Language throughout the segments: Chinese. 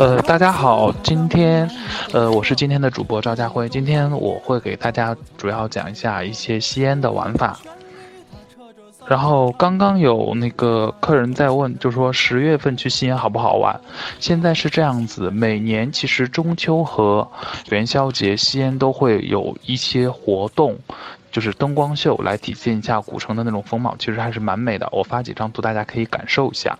呃，大家好，今天，呃，我是今天的主播赵家辉。今天我会给大家主要讲一下一些吸烟的玩法。然后刚刚有那个客人在问，就说十月份去吸烟好不好玩？现在是这样子，每年其实中秋和元宵节吸烟都会有一些活动，就是灯光秀来体现一下古城的那种风貌，其实还是蛮美的。我发几张图，大家可以感受一下。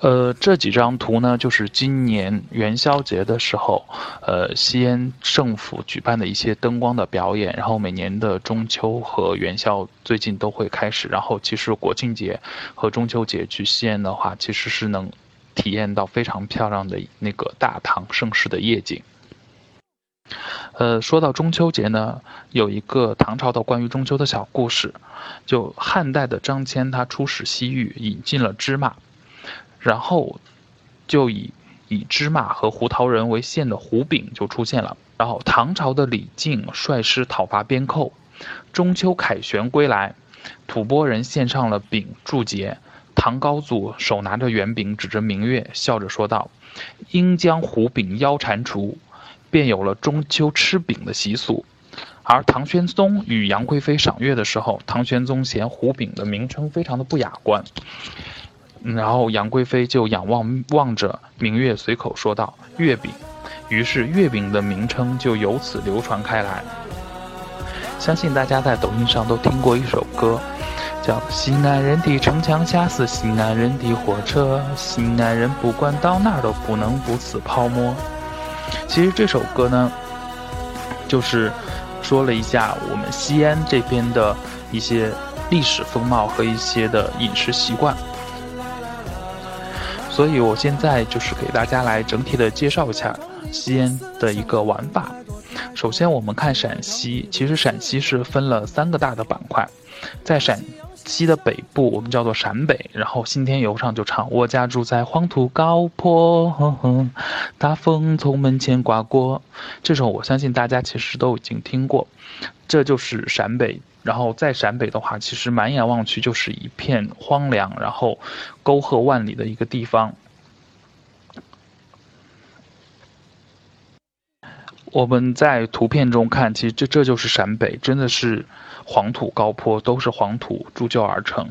呃，这几张图呢，就是今年元宵节的时候，呃，西安政府举办的一些灯光的表演。然后每年的中秋和元宵最近都会开始。然后其实国庆节和中秋节去西安的话，其实是能体验到非常漂亮的那个大唐盛世的夜景。呃，说到中秋节呢，有一个唐朝的关于中秋的小故事，就汉代的张骞他出使西域，引进了芝麻。然后，就以以芝麻和胡桃仁为馅的胡饼就出现了。然后唐朝的李靖率师讨伐边寇，中秋凯旋归来，吐蕃人献上了饼祝捷。唐高祖手拿着圆饼，指着明月，笑着说道：“应将胡饼腰蟾蜍。”便有了中秋吃饼的习俗。而唐玄宗与杨贵妃赏月的时候，唐玄宗嫌胡饼的名称非常的不雅观。然后杨贵妃就仰望望着明月，随口说道：“月饼。”于是月饼的名称就由此流传开来。相信大家在抖音上都听过一首歌，叫《西安人的城墙下是西安人的火车》，西安人不管到哪都不能不吃泡馍。其实这首歌呢，就是说了一下我们西安这边的一些历史风貌和一些的饮食习惯。所以，我现在就是给大家来整体的介绍一下西安的一个玩法。首先，我们看陕西，其实陕西是分了三个大的板块，在陕西的北部，我们叫做陕北。然后，信天游上就唱：“我家住在黄土高坡，哼哼大风从门前刮过。”这首我相信大家其实都已经听过，这就是陕北。然后在陕北的话，其实满眼望去就是一片荒凉，然后沟壑万里的一个地方。我们在图片中看，其实这这就是陕北，真的是黄土高坡，都是黄土铸就而成，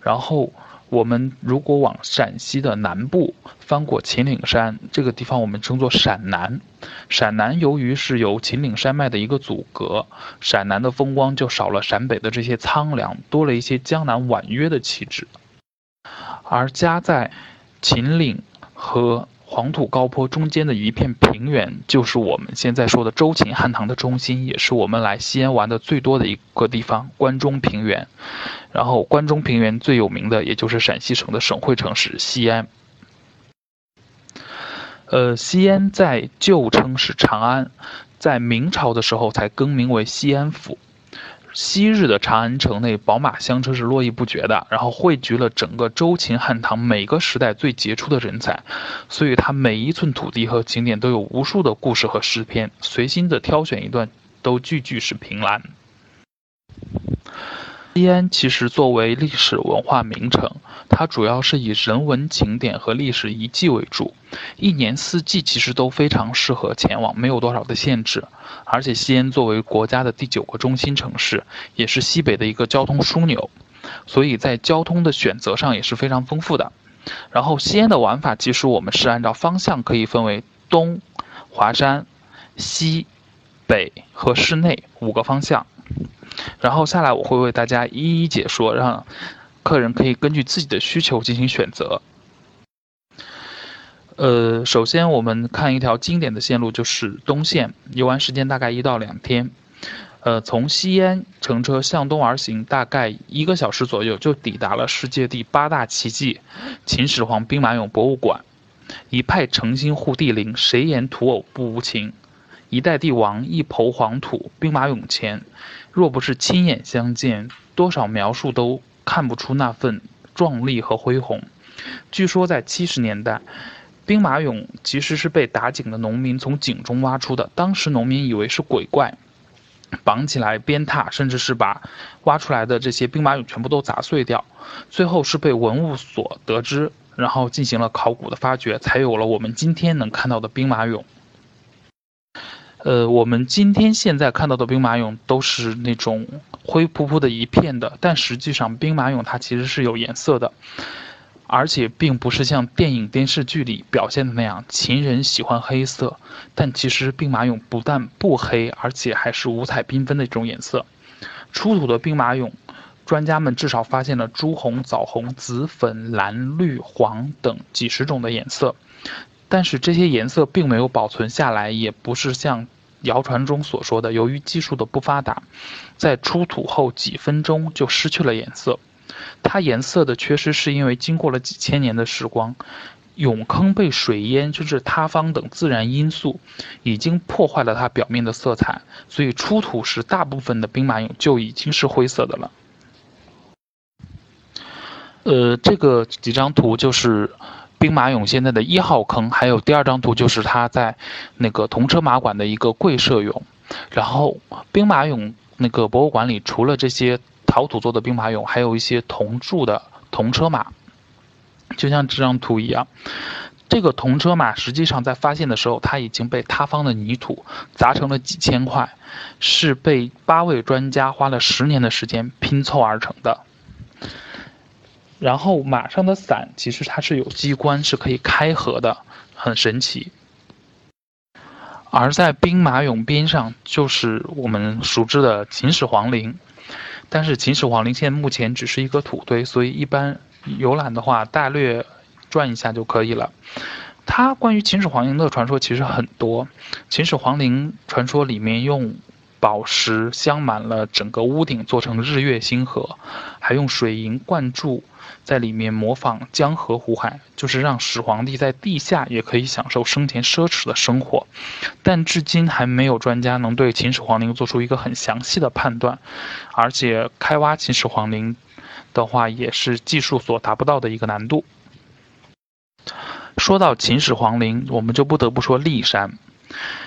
然后。我们如果往陕西的南部翻过秦岭山，这个地方我们称作陕南。陕南由于是由秦岭山脉的一个阻隔，陕南的风光就少了陕北的这些苍凉，多了一些江南婉约的气质。而家在秦岭和黄土高坡中间的一片平原，就是我们现在说的周秦汉唐的中心，也是我们来西安玩的最多的一个地方——关中平原。然后，关中平原最有名的，也就是陕西省的省会城市西安。呃，西安在旧称是长安，在明朝的时候才更名为西安府。昔日的长安城内，宝马香车是络绎不绝的，然后汇聚了整个周秦汉唐每个时代最杰出的人才，所以它每一寸土地和景点都有无数的故事和诗篇，随心的挑选一段，都句句是凭栏。西安其实作为历史文化名城，它主要是以人文景点和历史遗迹为主，一年四季其实都非常适合前往，没有多少的限制。而且西安作为国家的第九个中心城市，也是西北的一个交通枢纽，所以在交通的选择上也是非常丰富的。然后西安的玩法，其实我们是按照方向可以分为东、华山、西、北和市内五个方向。然后下来我会为大家一一解说，让客人可以根据自己的需求进行选择。呃，首先我们看一条经典的线路，就是东线，游玩时间大概一到两天。呃，从西安乘车向东而行，大概一个小时左右就抵达了世界第八大奇迹——秦始皇兵马俑博物馆。一派诚心护帝陵，谁言土偶不无情？一代帝王一抔黄土，兵马俑前，若不是亲眼相见，多少描述都看不出那份壮丽和恢宏。据说在七十年代，兵马俑其实是被打井的农民从井中挖出的，当时农民以为是鬼怪，绑起来鞭挞，甚至是把挖出来的这些兵马俑全部都砸碎掉。最后是被文物所得知。然后进行了考古的发掘，才有了我们今天能看到的兵马俑。呃，我们今天现在看到的兵马俑都是那种灰扑扑的一片的，但实际上兵马俑它其实是有颜色的，而且并不是像电影电视剧里表现的那样，秦人喜欢黑色。但其实兵马俑不但不黑，而且还是五彩缤纷的一种颜色。出土的兵马俑，专家们至少发现了朱红、枣红、紫粉、蓝、绿、黄等几十种的颜色。但是这些颜色并没有保存下来，也不是像谣传中所说的，由于技术的不发达，在出土后几分钟就失去了颜色。它颜色的缺失是因为经过了几千年的时光，俑坑被水淹甚至塌方等自然因素已经破坏了它表面的色彩，所以出土时大部分的兵马俑就已经是灰色的了。呃，这个几张图就是。兵马俑现在的一号坑，还有第二张图就是它在那个铜车马馆的一个跪射俑。然后兵马俑那个博物馆里，除了这些陶土做的兵马俑，还有一些铜铸的铜车马，就像这张图一样。这个铜车马实际上在发现的时候，它已经被塌方的泥土砸成了几千块，是被八位专家花了十年的时间拼凑而成的。然后马上的伞其实它是有机关，是可以开合的，很神奇。而在兵马俑边上就是我们熟知的秦始皇陵，但是秦始皇陵现在目前只是一个土堆，所以一般游览的话大略转一下就可以了。它关于秦始皇陵的传说其实很多，秦始皇陵传说里面用。宝石镶满了整个屋顶，做成日月星河，还用水银灌注在里面，模仿江河湖海，就是让始皇帝在地下也可以享受生前奢侈的生活。但至今还没有专家能对秦始皇陵做出一个很详细的判断，而且开挖秦始皇陵的话，也是技术所达不到的一个难度。说到秦始皇陵，我们就不得不说骊山。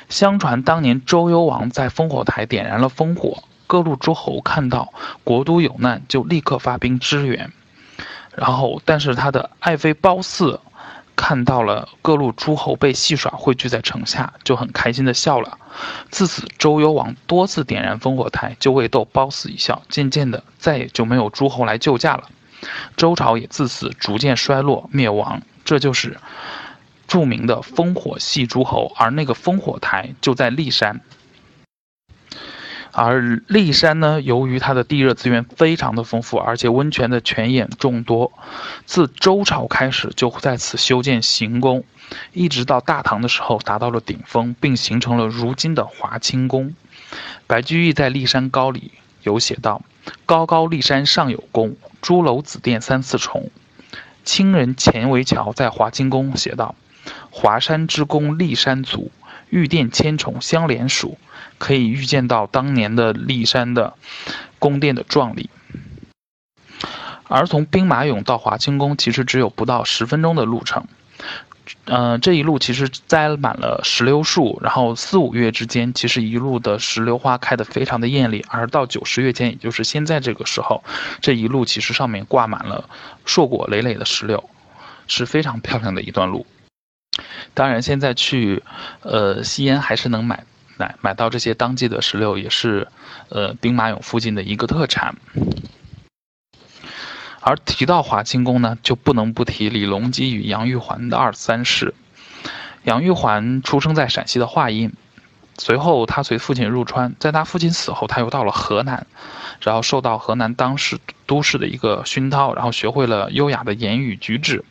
相传当年周幽王在烽火台点燃了烽火，各路诸侯看到国都有难，就立刻发兵支援。然后，但是他的爱妃褒姒看到了各路诸侯被戏耍汇聚在城下，就很开心的笑了。自此，周幽王多次点燃烽火台，就为逗褒姒一笑。渐渐的，再也就没有诸侯来救驾了。周朝也自此逐渐衰落灭亡。这就是。著名的烽火戏诸侯，而那个烽火台就在骊山。而骊山呢，由于它的地热资源非常的丰富，而且温泉的泉眼众多，自周朝开始就在此修建行宫，一直到大唐的时候达到了顶峰，并形成了如今的华清宫。白居易在《骊山高》里有写道：“高高骊山上有宫，朱楼紫殿三四重。”清人钱维樵在华清宫写道。华山之宫，骊山族，玉殿千重相连属，可以预见到当年的骊山的宫殿的壮丽。而从兵马俑到华清宫，其实只有不到十分钟的路程。嗯，这一路其实栽满了石榴树，然后四五月之间，其实一路的石榴花开得非常的艳丽。而到九十月间，也就是现在这个时候，这一路其实上面挂满了硕果累累的石榴，是非常漂亮的一段路。当然，现在去，呃，西安还是能买买买到这些当季的石榴，也是，呃，兵马俑附近的一个特产。而提到华清宫呢，就不能不提李隆基与杨玉环的二三事。杨玉环出生在陕西的华阴。随后，他随父亲入川，在他父亲死后，他又到了河南，然后受到河南当时都市的一个熏陶，然后学会了优雅的言语举止。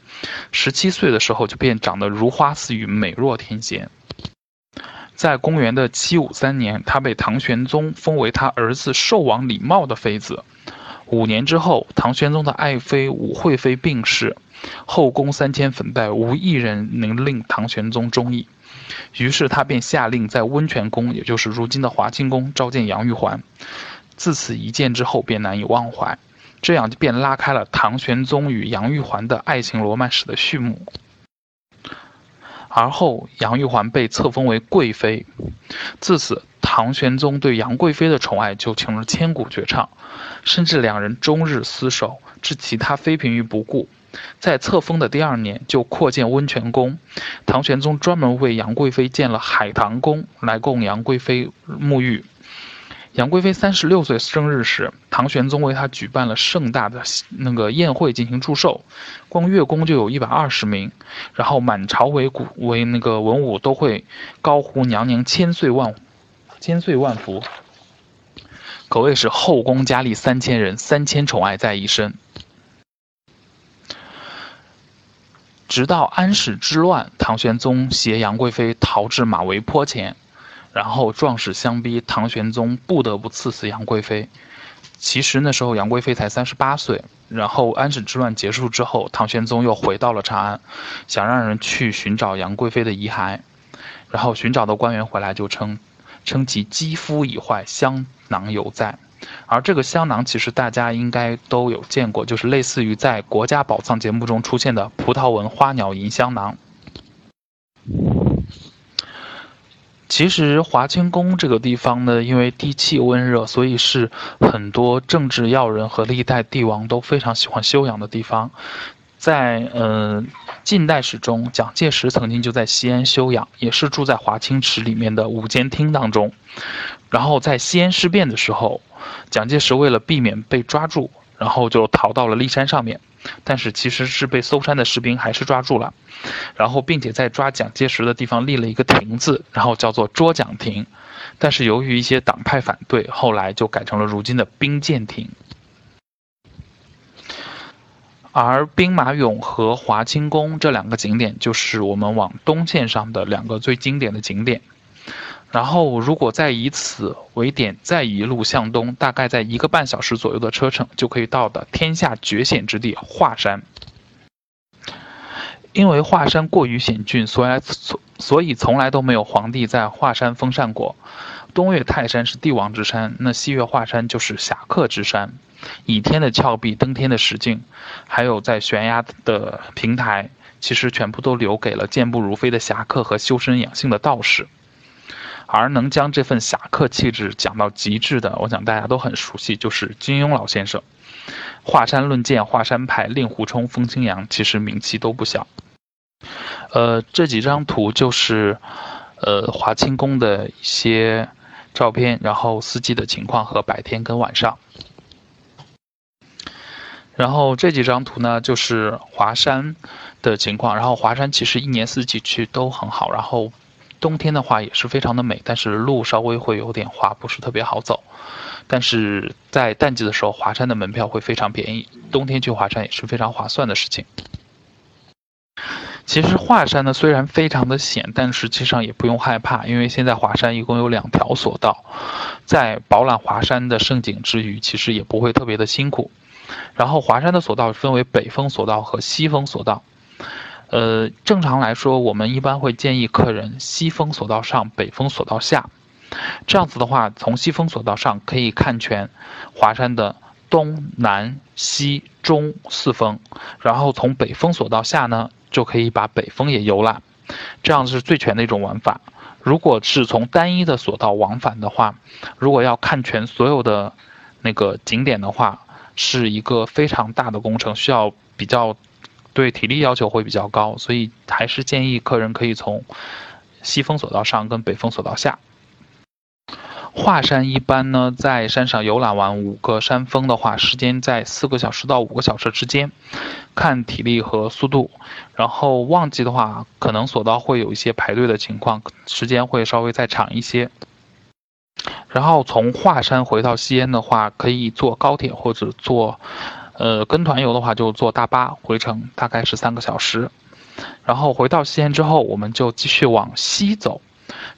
十七岁的时候，就便长得如花似玉，美若天仙。在公元的七五三年，他被唐玄宗封为他儿子寿王李瑁的妃子。五年之后，唐玄宗的爱妃武惠妃病逝，后宫三千粉黛，无一人能令唐玄宗中意。于是他便下令在温泉宫，也就是如今的华清宫召见杨玉环。自此一见之后便难以忘怀，这样便拉开了唐玄宗与杨玉环的爱情罗曼史的序幕。而后杨玉环被册封为贵妃，自此唐玄宗对杨贵妃的宠爱就成了千古绝唱，甚至两人终日厮守，置其他妃嫔于不顾。在册封的第二年就扩建温泉宫，唐玄宗专门为杨贵妃建了海棠宫来供杨贵妃沐浴。杨贵妃三十六岁生日时，唐玄宗为她举办了盛大的那个宴会进行祝寿，光乐工就有一百二十名，然后满朝为古为那个文武都会高呼娘娘千岁万千岁万福，可谓是后宫佳丽三千人，三千宠爱在一身。直到安史之乱，唐玄宗携杨贵妃逃至马嵬坡前。然后壮士相逼，唐玄宗不得不赐死杨贵妃。其实那时候杨贵妃才三十八岁。然后安史之乱结束之后，唐玄宗又回到了长安，想让人去寻找杨贵妃的遗骸。然后寻找的官员回来就称，称其肌肤已坏，香囊犹在。而这个香囊其实大家应该都有见过，就是类似于在国家宝藏节目中出现的葡萄纹花鸟银香囊。其实华清宫这个地方呢，因为地气温热，所以是很多政治要人和历代帝王都非常喜欢休养的地方。在呃近代史中，蒋介石曾经就在西安休养，也是住在华清池里面的五间厅当中。然后在西安事变的时候，蒋介石为了避免被抓住，然后就逃到了骊山上面。但是其实是被搜山的士兵还是抓住了，然后并且在抓蒋介石的地方立了一个亭子，然后叫做捉蒋亭。但是由于一些党派反对，后来就改成了如今的兵舰亭。而兵马俑和华清宫这两个景点，就是我们往东线上的两个最经典的景点。然后，如果再以此为点，再一路向东，大概在一个半小时左右的车程，就可以到的天下绝险之地华山。因为华山过于险峻，所以所以从来都没有皇帝在华山封禅过。东岳泰山是帝王之山，那西岳华山就是侠客之山。倚天的峭壁、登天的石径，还有在悬崖的平台，其实全部都留给了健步如飞的侠客和修身养性的道士。而能将这份侠客气质讲到极致的，我想大家都很熟悉，就是金庸老先生。华山论剑、华山派、令狐冲、风清扬，其实名气都不小。呃，这几张图就是，呃，华清宫的一些照片，然后四季的情况和白天跟晚上。然后这几张图呢，就是华山的情况。然后华山其实一年四季去都很好，然后。冬天的话也是非常的美，但是路稍微会有点滑，不是特别好走。但是在淡季的时候，华山的门票会非常便宜，冬天去华山也是非常划算的事情。其实华山呢虽然非常的险，但实际上也不用害怕，因为现在华山一共有两条索道，在饱览华山的盛景之余，其实也不会特别的辛苦。然后华山的索道分为北峰索道和西峰索道。呃，正常来说，我们一般会建议客人西峰索道上，北峰索道下。这样子的话，从西峰索道上可以看全华山的东南西中四峰，然后从北峰索道下呢，就可以把北峰也游览。这样是最全的一种玩法。如果是从单一的索道往返的话，如果要看全所有的那个景点的话，是一个非常大的工程，需要比较。对体力要求会比较高，所以还是建议客人可以从西峰索道上跟北峰索道下。华山一般呢，在山上游览完五个山峰的话，时间在四个小时到五个小时之间，看体力和速度。然后旺季的话，可能索道会有一些排队的情况，时间会稍微再长一些。然后从华山回到西安的话，可以坐高铁或者坐。呃，跟团游的话就坐大巴回程，大概是三个小时。然后回到西安之后，我们就继续往西走，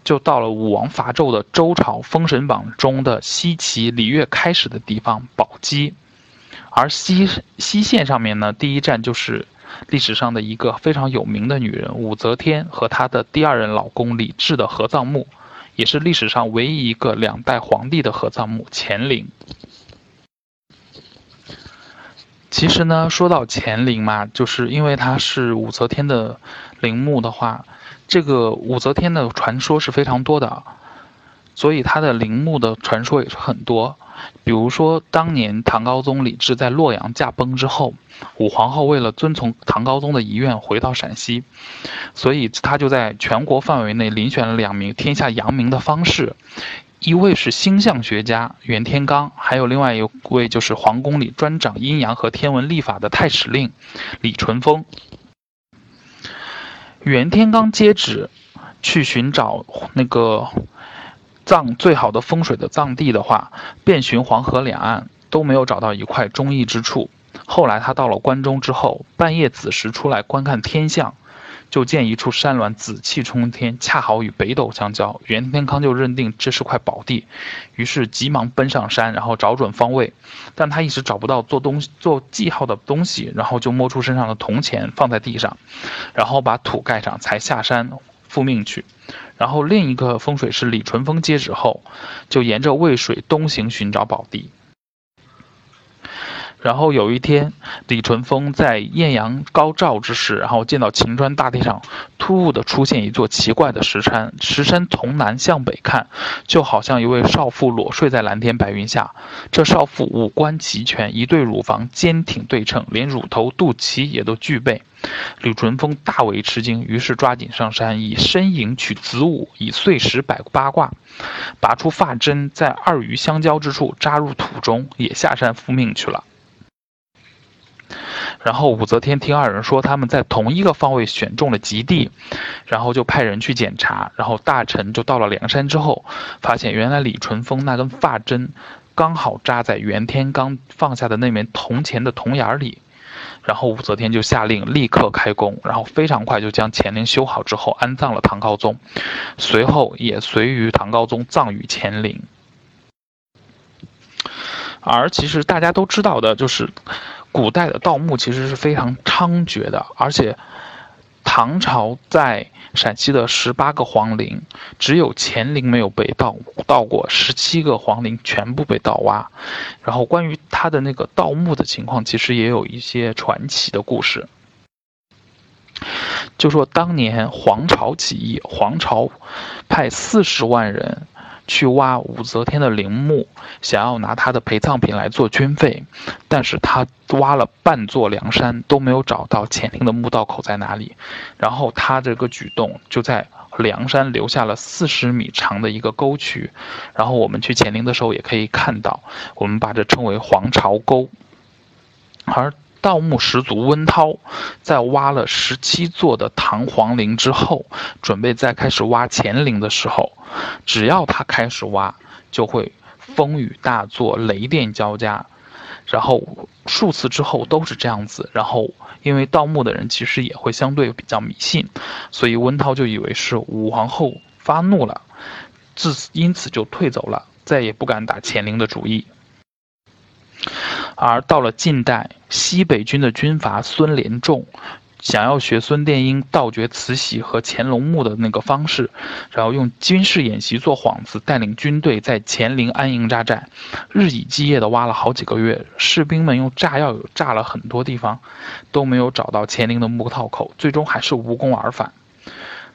就到了武王伐纣的周朝封神榜中的西岐礼乐开始的地方宝鸡。而西西线上面呢，第一站就是历史上的一个非常有名的女人武则天和她的第二任老公李治的合葬墓，也是历史上唯一一个两代皇帝的合葬墓乾陵。其实呢，说到乾陵嘛，就是因为它是武则天的陵墓的话，这个武则天的传说是非常多的。所以她的陵墓的传说也是很多。比如说，当年唐高宗李治在洛阳驾崩之后，武皇后为了遵从唐高宗的遗愿回到陕西，所以她就在全国范围内遴选了两名天下扬名的方士，一位是星象学家袁天罡，还有另外一位就是皇宫里专掌阴阳和天文历法的太史令李淳风。袁天罡接旨去寻找那个藏最好的风水的藏地的话，遍寻黄河两岸都没有找到一块中意之处。后来他到了关中之后，半夜子时出来观看天象。就见一处山峦紫气冲天，恰好与北斗相交。袁天罡就认定这是块宝地，于是急忙奔上山，然后找准方位。但他一直找不到做东做记号的东西，然后就摸出身上的铜钱放在地上，然后把土盖上，才下山复命去。然后另一个风水师李淳风接旨后，就沿着渭水东行寻找宝地。然后有一天，李淳风在艳阳高照之时，然后见到晴川大地上突兀的出现一座奇怪的石山，石山从南向北看，就好像一位少妇裸睡在蓝天白云下。这少妇五官齐全，一对乳房坚挺对称，连乳头、肚脐也都具备。李淳风大为吃惊，于是抓紧上山，以身影取子午，以碎石摆八卦，拔出发针，在二鱼相交之处扎入土中，也下山复命去了。然后武则天听二人说他们在同一个方位选中了吉地，然后就派人去检查。然后大臣就到了梁山之后，发现原来李淳风那根发针刚好扎在袁天罡放下的那枚铜钱的铜眼里。然后武则天就下令立刻开工，然后非常快就将乾陵修好之后安葬了唐高宗，随后也随于唐高宗葬于乾陵。而其实大家都知道的就是。古代的盗墓其实是非常猖獗的，而且唐朝在陕西的十八个皇陵，只有乾陵没有被盗盗过，十七个皇陵全部被盗挖。然后关于他的那个盗墓的情况，其实也有一些传奇的故事。就说当年黄巢起义，黄巢派四十万人。去挖武则天的陵墓，想要拿她的陪葬品来做军费，但是他挖了半座梁山都没有找到乾陵的墓道口在哪里，然后他这个举动就在梁山留下了四十米长的一个沟渠，然后我们去乾陵的时候也可以看到，我们把这称为黄巢沟，而。盗墓始祖温韬在挖了十七座的唐皇陵之后，准备再开始挖乾陵的时候，只要他开始挖，就会风雨大作、雷电交加，然后数次之后都是这样子。然后因为盗墓的人其实也会相对比较迷信，所以温韬就以为是武皇后发怒了，自此因此就退走了，再也不敢打乾陵的主意。而到了近代，西北军的军阀孙连仲，想要学孙殿英盗掘慈禧和乾隆墓的那个方式，然后用军事演习做幌子，带领军队在乾陵安营扎寨，日以继夜的挖了好几个月。士兵们用炸药炸了很多地方，都没有找到乾陵的墓道口，最终还是无功而返。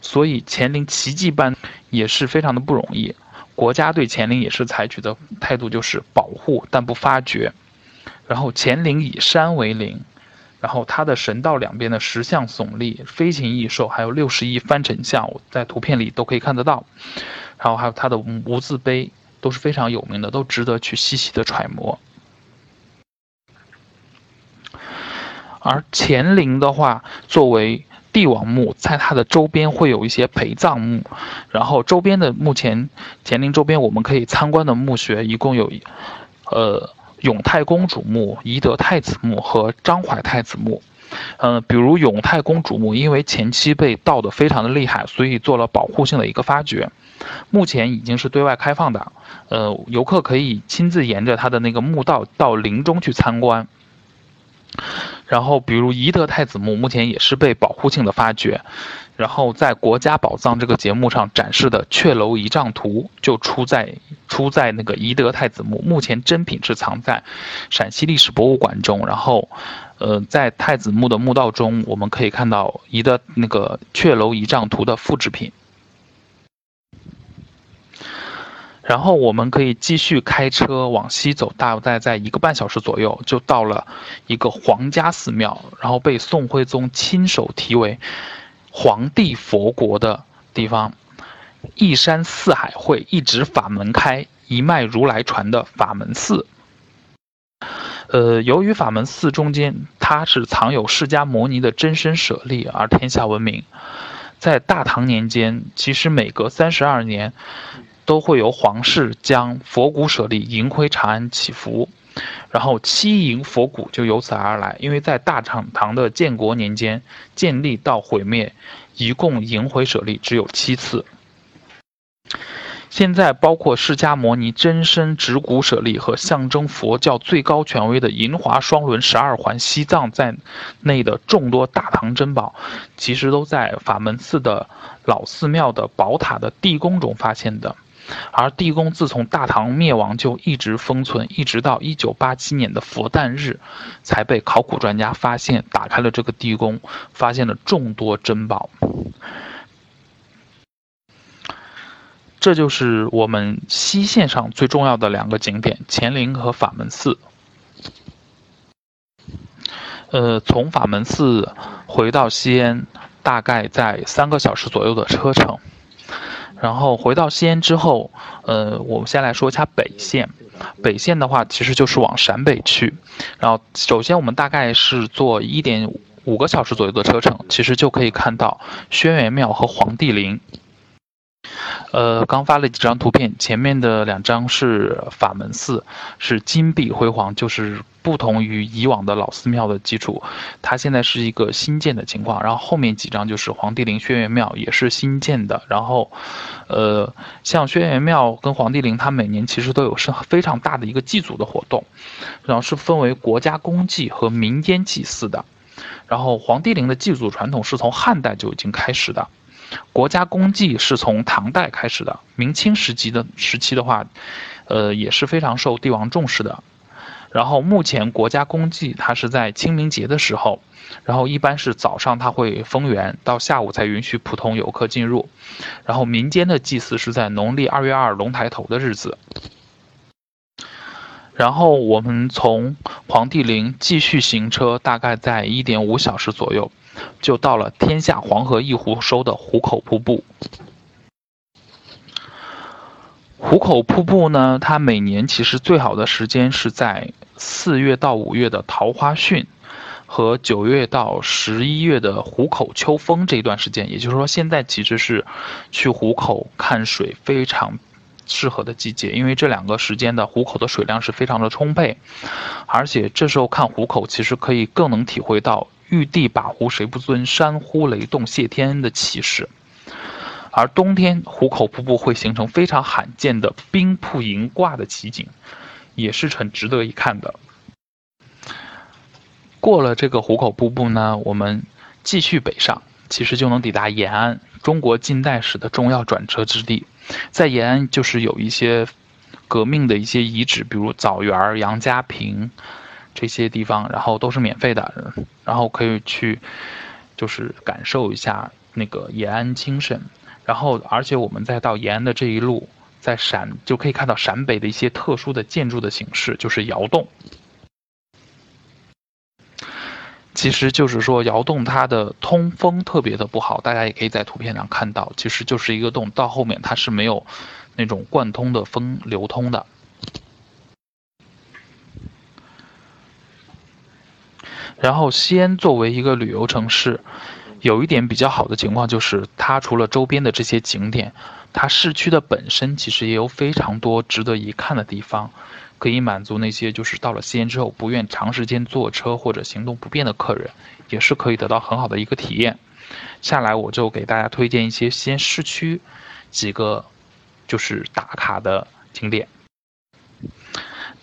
所以乾陵奇迹般也是非常的不容易。国家对乾陵也是采取的态度就是保护但不发掘。然后乾陵以山为陵，然后它的神道两边的石像耸立，飞禽异兽，还有六十亿翻成像，在图片里都可以看得到。然后还有它的无字碑都是非常有名的，都值得去细细的揣摩。而乾陵的话，作为帝王墓，在它的周边会有一些陪葬墓，然后周边的目前乾陵周边我们可以参观的墓穴一共有，呃。永泰公主墓、懿德太子墓和张怀太子墓，嗯，比如永泰公主墓，因为前期被盗的非常的厉害，所以做了保护性的一个发掘，目前已经是对外开放的，呃，游客可以亲自沿着它的那个墓道到陵中去参观。然后，比如懿德太子墓，目前也是被保护性的发掘。然后，在国家宝藏这个节目上展示的阙楼仪仗图，就出在出在那个懿德太子墓。目前真品是藏在陕西历史博物馆中。然后，呃，在太子墓的墓道中，我们可以看到仪德那个阙楼仪仗图的复制品。然后我们可以继续开车往西走，大概在一个半小时左右，就到了一个皇家寺庙，然后被宋徽宗亲手题为“皇帝佛国”的地方。一山四海会，一直法门开，一脉如来传的法门寺。呃，由于法门寺中间它是藏有释迦牟尼的真身舍利而天下闻名。在大唐年间，其实每隔三十二年。都会由皇室将佛骨舍利迎回长安祈福，然后七迎佛骨就由此而来。因为在大唐唐的建国年间，建立到毁灭，一共迎回舍利只有七次。现在包括释迦牟尼真身指骨舍利和象征佛教最高权威的银华双轮十二环西藏在内的众多大唐珍宝，其实都在法门寺的老寺庙的宝塔的地宫中发现的。而地宫自从大唐灭亡就一直封存，一直到一九八七年的佛诞日，才被考古专家发现，打开了这个地宫，发现了众多珍宝。这就是我们西线上最重要的两个景点——乾陵和法门寺。呃，从法门寺回到西安，大概在三个小时左右的车程。然后回到西安之后，呃，我们先来说一下北线。北线的话，其实就是往陕北去。然后，首先我们大概是坐一点五个小时左右的车程，其实就可以看到轩辕庙和黄帝陵。呃，刚发了几张图片，前面的两张是法门寺，是金碧辉煌，就是不同于以往的老寺庙的基础，它现在是一个新建的情况。然后后面几张就是黄帝陵轩辕庙，也是新建的。然后，呃，像轩辕庙跟黄帝陵，它每年其实都有是非常大的一个祭祖的活动，然后是分为国家公祭和民间祭祀的。然后黄帝陵的祭祖传统是从汉代就已经开始的。国家公祭是从唐代开始的，明清时期的时期的话，呃也是非常受帝王重视的。然后目前国家公祭它是在清明节的时候，然后一般是早上它会封园，到下午才允许普通游客进入。然后民间的祭祀是在农历二月二龙抬头的日子。然后我们从黄帝陵继续行车，大概在一点五小时左右。就到了天下黄河一湖收的壶口瀑布。壶口瀑布呢，它每年其实最好的时间是在四月到五月的桃花汛，和九月到十一月的壶口秋风这一段时间。也就是说，现在其实是去壶口看水非常适合的季节，因为这两个时间的壶口的水量是非常的充沛，而且这时候看壶口，其实可以更能体会到。玉帝把壶谁不尊，山呼雷动谢天恩的气势。而冬天壶口瀑布会形成非常罕见的冰瀑银挂的奇景，也是很值得一看的。过了这个壶口瀑布呢，我们继续北上，其实就能抵达延安，中国近代史的重要转折之地。在延安就是有一些革命的一些遗址，比如枣园、杨家坪。这些地方，然后都是免费的，然后可以去，就是感受一下那个延安精神。然后，而且我们再到延安的这一路，在陕就可以看到陕北的一些特殊的建筑的形式，就是窑洞。其实就是说，窑洞它的通风特别的不好，大家也可以在图片上看到，其实就是一个洞，到后面它是没有那种贯通的风流通的。然后，西安作为一个旅游城市，有一点比较好的情况就是，它除了周边的这些景点，它市区的本身其实也有非常多值得一看的地方，可以满足那些就是到了西安之后不愿长时间坐车或者行动不便的客人，也是可以得到很好的一个体验。下来我就给大家推荐一些西安市区几个就是打卡的景点。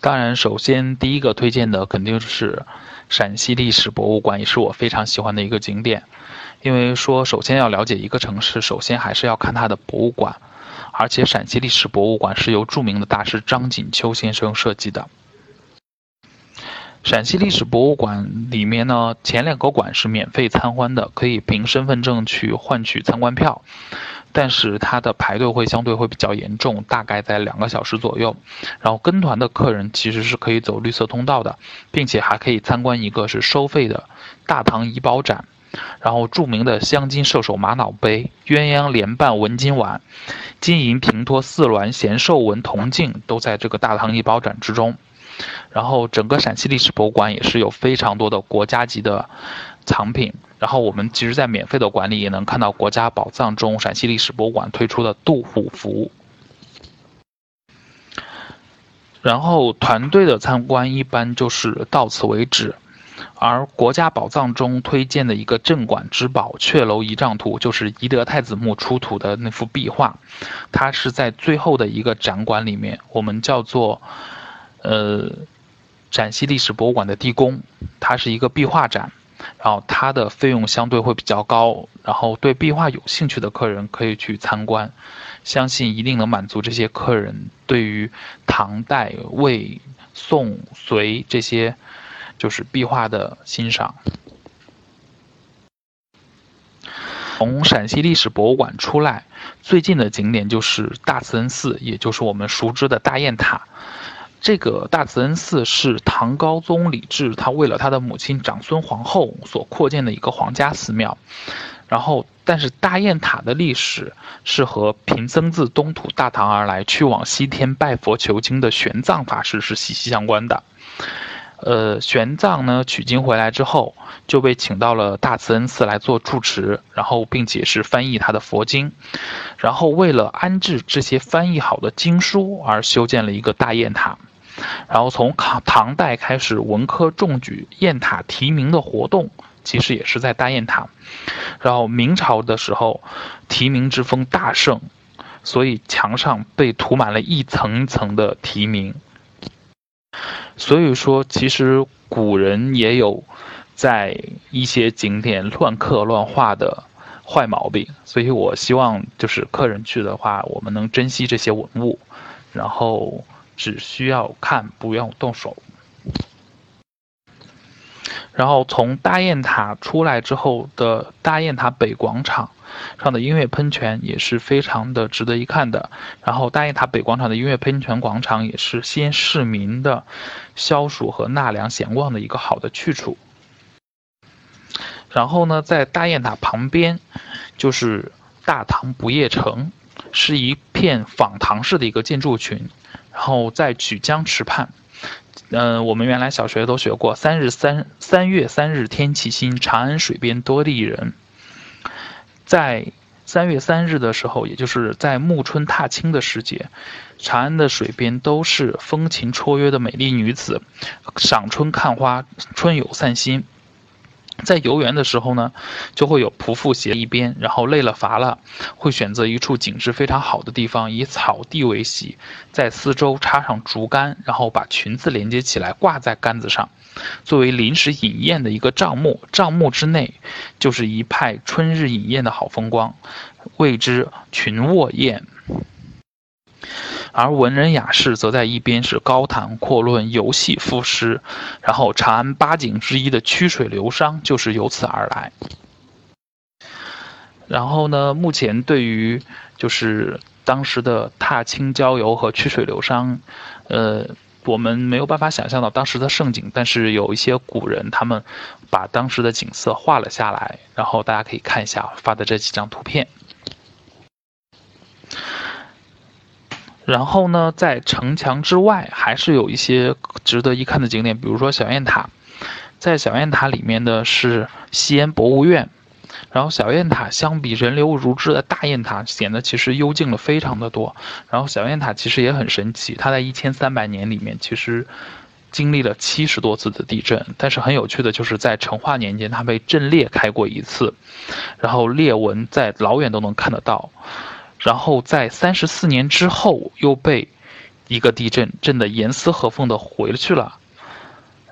当然，首先第一个推荐的肯定是。陕西历史博物馆也是我非常喜欢的一个景点，因为说首先要了解一个城市，首先还是要看它的博物馆，而且陕西历史博物馆是由著名的大师张锦秋先生设计的。陕西历史博物馆里面呢，前两个馆是免费参观的，可以凭身份证去换取参观票，但是它的排队会相对会比较严重，大概在两个小时左右。然后跟团的客人其实是可以走绿色通道的，并且还可以参观一个是收费的大唐怡宝展。然后著名的香金射手玛瑙杯、鸳鸯莲瓣文金碗、金银平托四鸾贤寿纹铜镜都在这个大唐怡宝展之中。然后整个陕西历史博物馆也是有非常多的国家级的藏品。然后我们其实，在免费的馆里也能看到国家宝藏中陕西历史博物馆推出的杜虎符。然后团队的参观一般就是到此为止。而国家宝藏中推荐的一个镇馆之宝——阙楼仪仗图，就是懿德太子墓出土的那幅壁画。它是在最后的一个展馆里面，我们叫做呃陕西历史博物馆的地宫。它是一个壁画展，然后它的费用相对会比较高。然后对壁画有兴趣的客人可以去参观，相信一定能满足这些客人对于唐代、魏、宋、隋这些。就是壁画的欣赏。从陕西历史博物馆出来，最近的景点就是大慈恩寺，也就是我们熟知的大雁塔。这个大慈恩寺是唐高宗李治他为了他的母亲长孙皇后所扩建的一个皇家寺庙。然后，但是大雁塔的历史是和贫僧自东土大唐而来，去往西天拜佛求经的玄奘法师是息息相关的。呃，玄奘呢取经回来之后，就被请到了大慈恩寺来做住持，然后并且是翻译他的佛经，然后为了安置这些翻译好的经书而修建了一个大雁塔，然后从唐唐代开始，文科中举雁塔题名的活动，其实也是在大雁塔，然后明朝的时候，题名之风大盛，所以墙上被涂满了一层层的题名。所以说，其实古人也有在一些景点乱刻乱画的坏毛病，所以我希望就是客人去的话，我们能珍惜这些文物，然后只需要看，不用动手。然后从大雁塔出来之后的大雁塔北广场。上的音乐喷泉也是非常的值得一看的。然后大雁塔北广场的音乐喷泉广场也是西安市民的消暑和纳凉闲逛的一个好的去处。然后呢，在大雁塔旁边就是大唐不夜城，是一片仿唐式的一个建筑群。然后在曲江池畔，嗯，我们原来小学都学过“三日三三月三日天气新，长安水边多丽人”。在三月三日的时候，也就是在暮春踏青的时节，长安的水边都是风情绰约的美丽女子，赏春看花，春有散心。在游园的时候呢，就会有仆妇斜一边，然后累了乏了，会选择一处景致非常好的地方，以草地为席，在四周插上竹竿，然后把裙子连接起来挂在杆子上，作为临时饮宴的一个帐幕。帐幕之内就是一派春日饮宴的好风光，谓之群卧宴。而文人雅士则在一边是高谈阔论、游戏赋诗，然后长安八景之一的曲水流觞就是由此而来。然后呢，目前对于就是当时的踏青郊游和曲水流觞，呃，我们没有办法想象到当时的盛景，但是有一些古人他们把当时的景色画了下来，然后大家可以看一下发的这几张图片。然后呢，在城墙之外，还是有一些值得一看的景点，比如说小雁塔。在小雁塔里面的是西安博物院，然后小雁塔相比人流如织的大雁塔，显得其实幽静了非常的多。然后小雁塔其实也很神奇，它在一千三百年里面其实经历了七十多次的地震，但是很有趣的就是在成化年间它被震裂开过一次，然后裂纹在老远都能看得到。然后在三十四年之后，又被一个地震震得严丝合缝的回去了。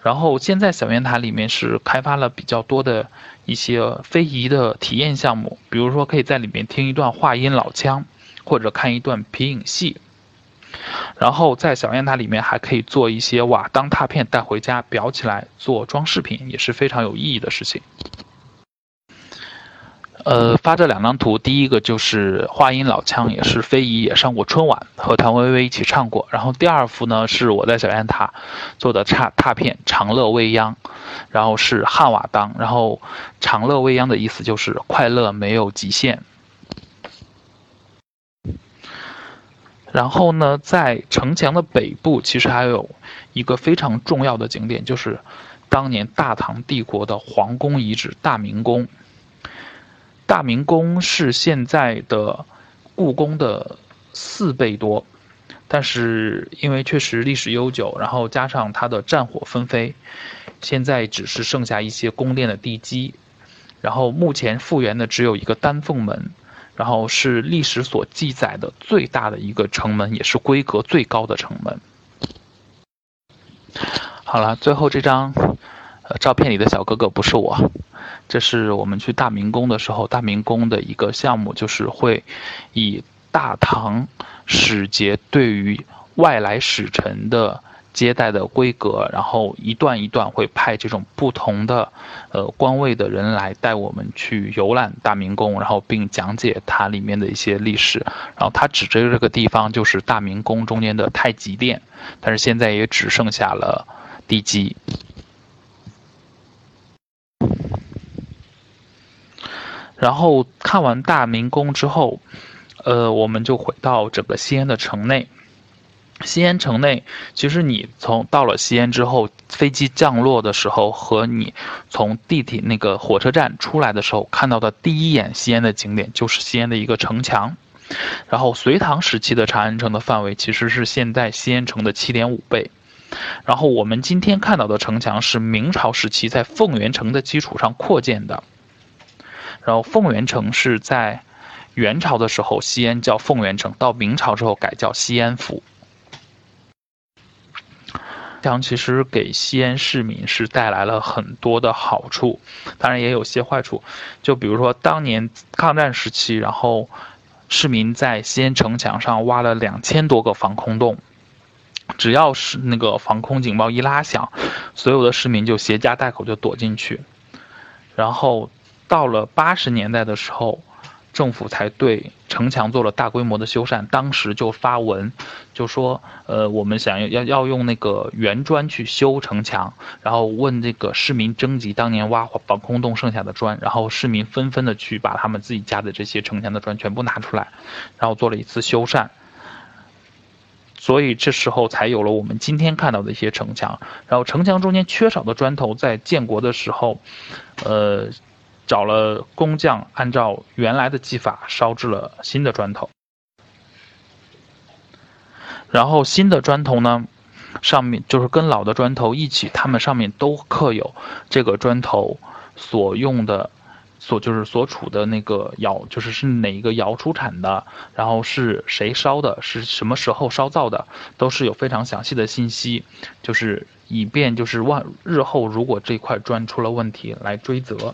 然后现在小雁塔里面是开发了比较多的一些非遗的体验项目，比如说可以在里面听一段话音老腔，或者看一段皮影戏。然后在小雁塔里面还可以做一些瓦当拓片带回家裱起来做装饰品，也是非常有意义的事情。呃，发这两张图，第一个就是话音老腔，也是非遗也上过春晚，和谭维维一起唱过。然后第二幅呢，是我在小雁塔做的拓拓片，长乐未央，然后是汉瓦当，然后长乐未央的意思就是快乐没有极限。然后呢，在城墙的北部，其实还有一个非常重要的景点，就是当年大唐帝国的皇宫遗址大明宫。大明宫是现在的故宫的四倍多，但是因为确实历史悠久，然后加上它的战火纷飞，现在只是剩下一些宫殿的地基，然后目前复原的只有一个丹凤门，然后是历史所记载的最大的一个城门，也是规格最高的城门。好了，最后这张呃照片里的小哥哥不是我。这是我们去大明宫的时候，大明宫的一个项目，就是会以大唐使节对于外来使臣的接待的规格，然后一段一段会派这种不同的呃官位的人来带我们去游览大明宫，然后并讲解它里面的一些历史。然后他指着这个地方就是大明宫中间的太极殿，但是现在也只剩下了地基。然后看完大明宫之后，呃，我们就回到整个西安的城内。西安城内，其实你从到了西安之后，飞机降落的时候和你从地铁那个火车站出来的时候看到的第一眼西安的景点，就是西安的一个城墙。然后隋唐时期的长安城的范围其实是现在西安城的七点五倍。然后我们今天看到的城墙是明朝时期在凤元城的基础上扩建的。然后凤元城是在元朝的时候，西安叫凤元城，到明朝之后改叫西安府。墙其实给西安市民是带来了很多的好处，当然也有些坏处。就比如说当年抗战时期，然后市民在西安城墙上挖了两千多个防空洞，只要是那个防空警报一拉响，所有的市民就携家带口就躲进去，然后。到了八十年代的时候，政府才对城墙做了大规模的修缮。当时就发文，就说：“呃，我们想要要用那个原砖去修城墙，然后问这个市民征集当年挖防空洞剩下的砖，然后市民纷纷的去把他们自己家的这些城墙的砖全部拿出来，然后做了一次修缮。所以这时候才有了我们今天看到的一些城墙。然后城墙中间缺少的砖头，在建国的时候，呃。”找了工匠，按照原来的技法烧制了新的砖头。然后新的砖头呢，上面就是跟老的砖头一起，它们上面都刻有这个砖头所用的，所就是所处的那个窑，就是是哪一个窑出产的，然后是谁烧的，是什么时候烧造的，都是有非常详细的信息，就是以便就是万日后如果这块砖出了问题来追责。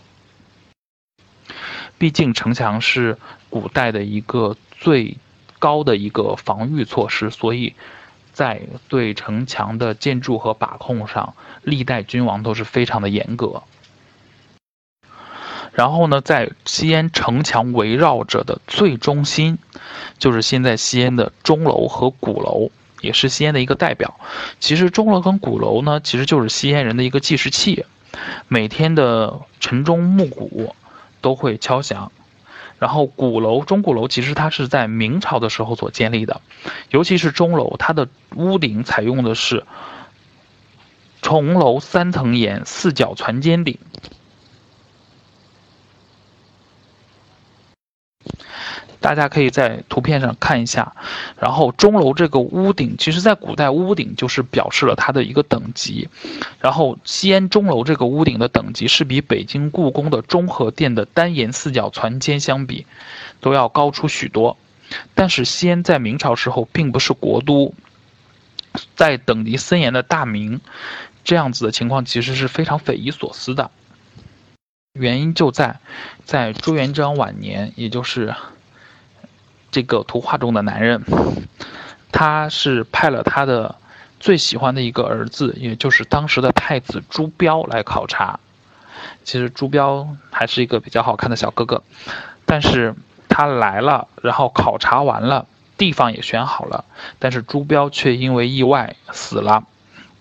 毕竟城墙是古代的一个最高的一个防御措施，所以在对城墙的建筑和把控上，历代君王都是非常的严格。然后呢，在西安城墙围绕着的最中心，就是现在西安的钟楼和鼓楼，也是西安的一个代表。其实钟楼跟鼓楼呢，其实就是西安人的一个计时器，每天的晨钟暮鼓。都会敲响，然后鼓楼钟鼓楼其实它是在明朝的时候所建立的，尤其是钟楼，它的屋顶采用的是重楼三层檐四角攒尖顶。大家可以在图片上看一下，然后钟楼这个屋顶，其实在古代屋顶就是表示了它的一个等级，然后西安钟楼这个屋顶的等级是比北京故宫的中和殿的单檐四角攒尖相比，都要高出许多。但是西安在明朝时候并不是国都，在等级森严的大明，这样子的情况其实是非常匪夷所思的。原因就在，在朱元璋晚年，也就是。这个图画中的男人，他是派了他的最喜欢的一个儿子，也就是当时的太子朱标来考察。其实朱标还是一个比较好看的小哥哥，但是他来了，然后考察完了，地方也选好了，但是朱标却因为意外死了。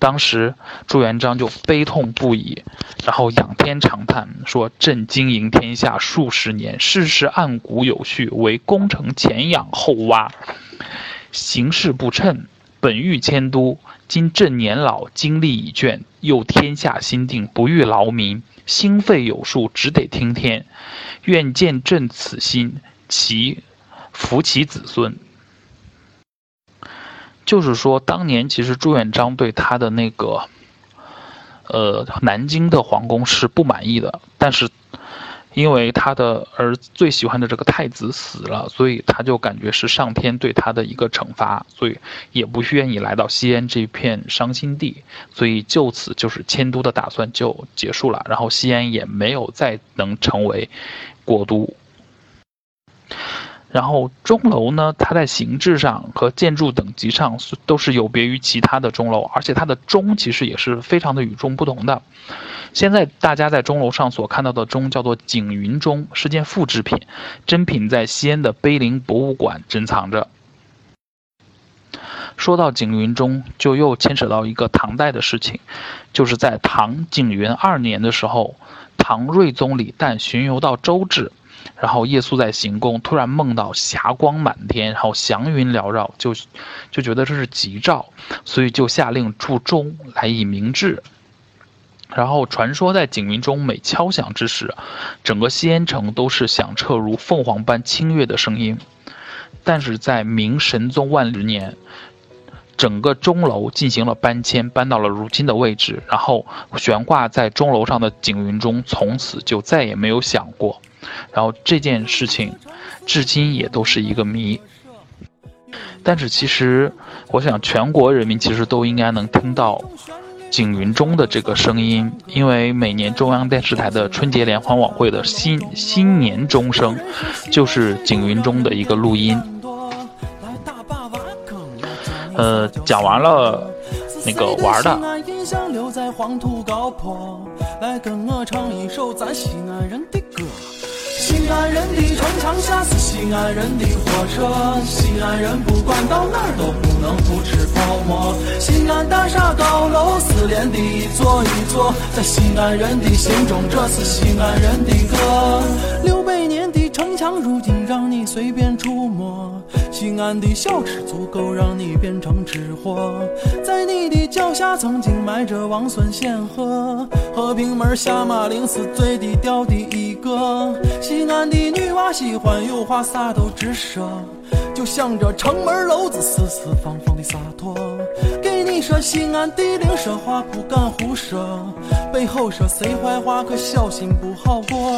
当时朱元璋就悲痛不已，然后仰天长叹说：“朕经营天下数十年，世事暗古有序，为功臣前仰后挖，行事不称。本欲迁都，今朕年老，精力已倦，又天下心定，不欲劳民，心肺有数，只得听天。愿见朕此心，其福其子孙。”就是说，当年其实朱元璋对他的那个，呃，南京的皇宫是不满意的，但是因为他的儿最喜欢的这个太子死了，所以他就感觉是上天对他的一个惩罚，所以也不愿意来到西安这片伤心地，所以就此就是迁都的打算就结束了，然后西安也没有再能成为国都。然后钟楼呢，它在形制上和建筑等级上都是有别于其他的钟楼，而且它的钟其实也是非常的与众不同的。现在大家在钟楼上所看到的钟叫做景云钟，是件复制品，真品在西安的碑林博物馆珍藏着。说到景云钟，就又牵扯到一个唐代的事情，就是在唐景元二年的时候，唐睿宗李旦巡游到周至。然后夜宿在行宫，突然梦到霞光满天，然后祥云缭绕，就就觉得这是吉兆，所以就下令铸钟来以明志。然后传说在景云钟每敲响之时，整个西安城都是响彻如凤凰般清越的声音。但是在明神宗万历年，整个钟楼进行了搬迁，搬到了如今的位置，然后悬挂在钟楼上的景云钟从此就再也没有响过。然后这件事情，至今也都是一个谜。但是其实，我想全国人民其实都应该能听到景云钟的这个声音，因为每年中央电视台的春节联欢晚会的新新年钟声，就是景云钟的一个录音。呃，讲完了那个玩的。西安人的西安人的城墙下是西安人的火车，西安人不管到哪儿都不能不吃泡馍。西安大厦高楼四连的一座一座，在西安人的心中这是西安人的歌。六百年的城墙如今让你随便触摸，西安的小吃足够让你变成吃货。在你的脚下曾经埋着王孙显赫，和平门下马陵是最低调的一个。西安的女娃喜欢有话啥都直说，就像这城门楼子四四方方的洒脱。说西安地灵，说话不敢胡说，背后说谁坏话可小心不好过。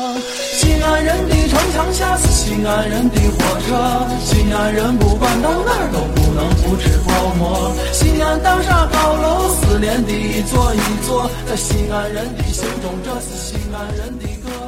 西安人的城墙下是西安人的火车，西安人不管到哪儿都不能不吃泡馍。西安大厦高楼四连的一座一座，在西安人的心中这是西安人的歌。